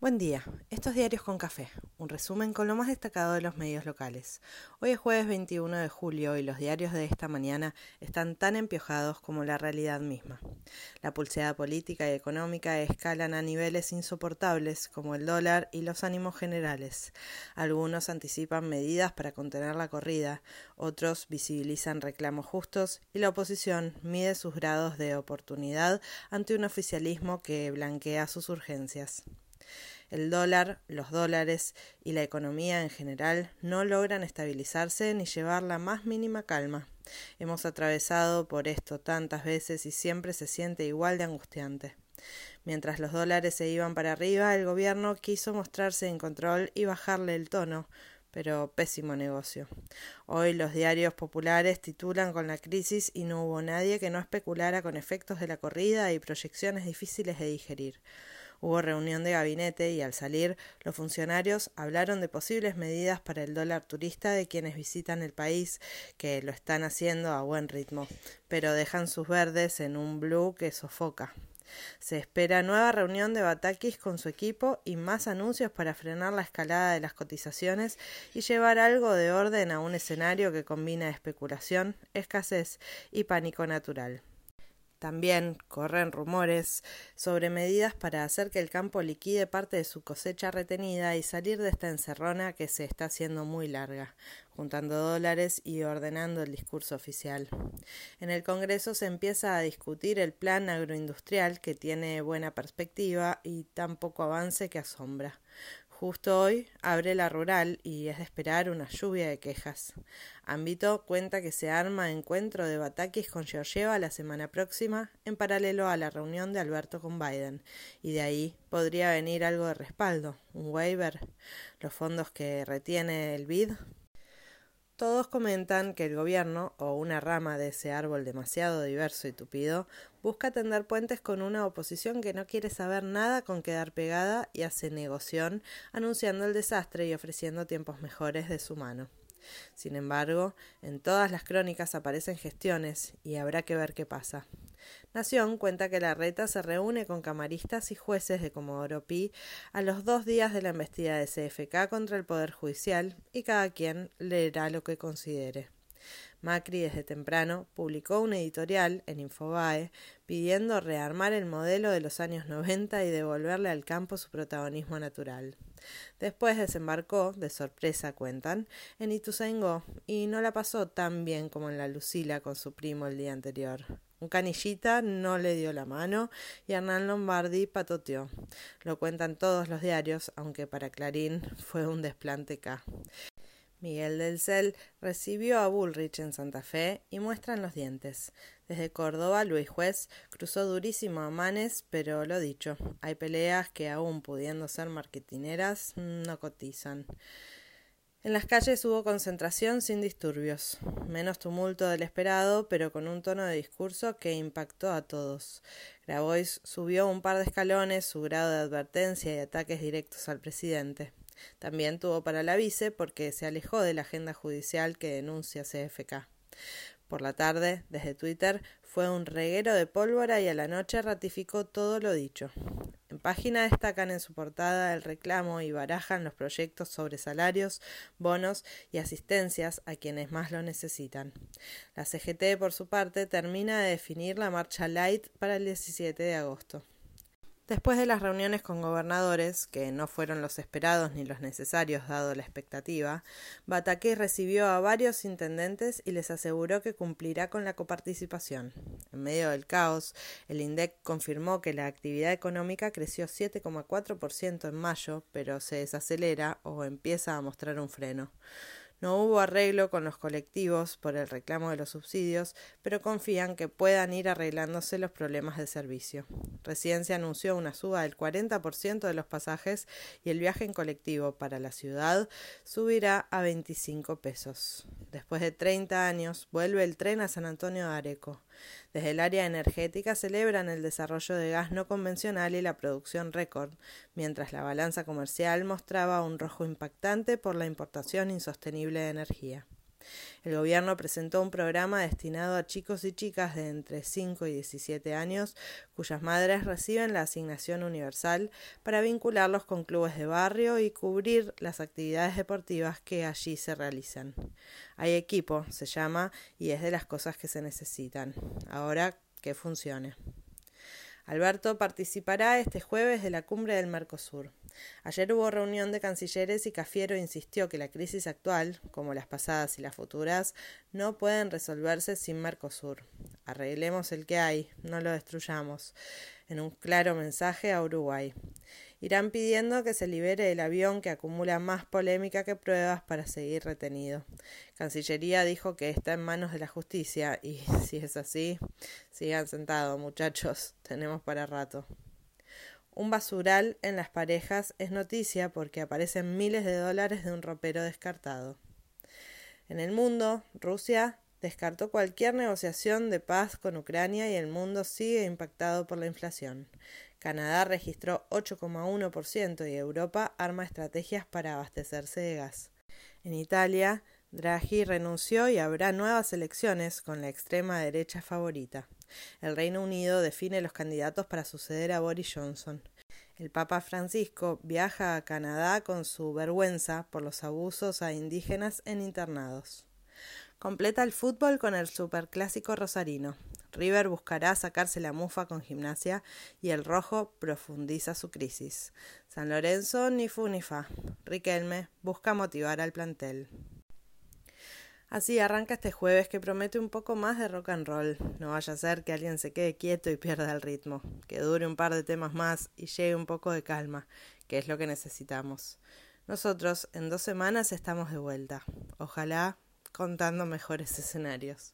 Buen día, estos diarios con café, un resumen con lo más destacado de los medios locales. Hoy es jueves 21 de julio y los diarios de esta mañana están tan empiojados como la realidad misma. La pulseada política y económica escalan a niveles insoportables como el dólar y los ánimos generales. Algunos anticipan medidas para contener la corrida, otros visibilizan reclamos justos y la oposición mide sus grados de oportunidad ante un oficialismo que blanquea sus urgencias. El dólar, los dólares y la economía en general no logran estabilizarse ni llevar la más mínima calma. Hemos atravesado por esto tantas veces y siempre se siente igual de angustiante. Mientras los dólares se iban para arriba, el gobierno quiso mostrarse en control y bajarle el tono, pero pésimo negocio. Hoy los diarios populares titulan con la crisis y no hubo nadie que no especulara con efectos de la corrida y proyecciones difíciles de digerir. Hubo reunión de gabinete y al salir los funcionarios hablaron de posibles medidas para el dólar turista de quienes visitan el país, que lo están haciendo a buen ritmo, pero dejan sus verdes en un blue que sofoca. Se espera nueva reunión de Batakis con su equipo y más anuncios para frenar la escalada de las cotizaciones y llevar algo de orden a un escenario que combina especulación, escasez y pánico natural. También corren rumores sobre medidas para hacer que el campo liquide parte de su cosecha retenida y salir de esta encerrona que se está haciendo muy larga, juntando dólares y ordenando el discurso oficial. En el Congreso se empieza a discutir el plan agroindustrial que tiene buena perspectiva y tan poco avance que asombra. Justo hoy abre la rural y es de esperar una lluvia de quejas. Ámbito cuenta que se arma encuentro de Batakis con Georgieva la semana próxima, en paralelo a la reunión de Alberto con Biden, y de ahí podría venir algo de respaldo, un waiver, los fondos que retiene el BID todos comentan que el gobierno, o una rama de ese árbol demasiado diverso y tupido, busca tender puentes con una oposición que no quiere saber nada con quedar pegada y hace negoción, anunciando el desastre y ofreciendo tiempos mejores de su mano. Sin embargo, en todas las crónicas aparecen gestiones y habrá que ver qué pasa. Nación cuenta que la reta se reúne con camaristas y jueces de Comodoro Pi a los dos días de la embestida de CFK contra el Poder Judicial y cada quien leerá lo que considere. Macri desde temprano publicó un editorial en Infobae pidiendo rearmar el modelo de los años 90 y devolverle al campo su protagonismo natural. Después desembarcó, de sorpresa cuentan, en Ituzaingó y no la pasó tan bien como en la Lucila con su primo el día anterior. Un canillita no le dio la mano y Hernán Lombardi patoteó. Lo cuentan todos los diarios, aunque para Clarín fue un desplante K. Miguel del Cel recibió a Bullrich en Santa Fe y muestran los dientes. Desde Córdoba, Luis Juez cruzó durísimo a Manes, pero lo dicho, hay peleas que aún pudiendo ser marketineras no cotizan. En las calles hubo concentración sin disturbios, menos tumulto del esperado, pero con un tono de discurso que impactó a todos. Grabois subió un par de escalones su grado de advertencia y ataques directos al presidente. También tuvo para la vice porque se alejó de la agenda judicial que denuncia CFK. Por la tarde, desde Twitter, fue un reguero de pólvora y a la noche ratificó todo lo dicho. En página destacan en su portada el reclamo y barajan los proyectos sobre salarios, bonos y asistencias a quienes más lo necesitan. La CGT, por su parte, termina de definir la marcha light para el 17 de agosto. Después de las reuniones con gobernadores, que no fueron los esperados ni los necesarios dado la expectativa, Bataqué recibió a varios intendentes y les aseguró que cumplirá con la coparticipación. En medio del caos, el INDEC confirmó que la actividad económica creció 7,4% en mayo, pero se desacelera o empieza a mostrar un freno. No hubo arreglo con los colectivos por el reclamo de los subsidios, pero confían que puedan ir arreglándose los problemas de servicio. Recién se anunció una suba del 40% de los pasajes y el viaje en colectivo para la ciudad subirá a 25 pesos. Después de 30 años, vuelve el tren a San Antonio de Areco. Desde el área energética celebran el desarrollo de gas no convencional y la producción récord, mientras la balanza comercial mostraba un rojo impactante por la importación insostenible de energía. El gobierno presentó un programa destinado a chicos y chicas de entre 5 y 17 años cuyas madres reciben la asignación universal para vincularlos con clubes de barrio y cubrir las actividades deportivas que allí se realizan. Hay equipo, se llama, y es de las cosas que se necesitan. Ahora que funcione. Alberto participará este jueves de la cumbre del Mercosur. Ayer hubo reunión de cancilleres y Cafiero insistió que la crisis actual, como las pasadas y las futuras, no pueden resolverse sin Mercosur. Arreglemos el que hay, no lo destruyamos, en un claro mensaje a Uruguay irán pidiendo que se libere el avión que acumula más polémica que pruebas para seguir retenido. Cancillería dijo que está en manos de la justicia y si es así, sigan sentados muchachos, tenemos para rato. Un basural en las parejas es noticia porque aparecen miles de dólares de un ropero descartado. En el mundo, Rusia descartó cualquier negociación de paz con Ucrania y el mundo sigue impactado por la inflación. Canadá registró 8,1% y Europa arma estrategias para abastecerse de gas. En Italia, Draghi renunció y habrá nuevas elecciones con la extrema derecha favorita. El Reino Unido define los candidatos para suceder a Boris Johnson. El Papa Francisco viaja a Canadá con su vergüenza por los abusos a indígenas en internados. Completa el fútbol con el superclásico rosarino. River buscará sacarse la mufa con gimnasia y el rojo profundiza su crisis. San Lorenzo ni fu ni fa. Riquelme busca motivar al plantel. Así arranca este jueves que promete un poco más de rock and roll. No vaya a ser que alguien se quede quieto y pierda el ritmo, que dure un par de temas más y llegue un poco de calma, que es lo que necesitamos. Nosotros en dos semanas estamos de vuelta. Ojalá contando mejores escenarios.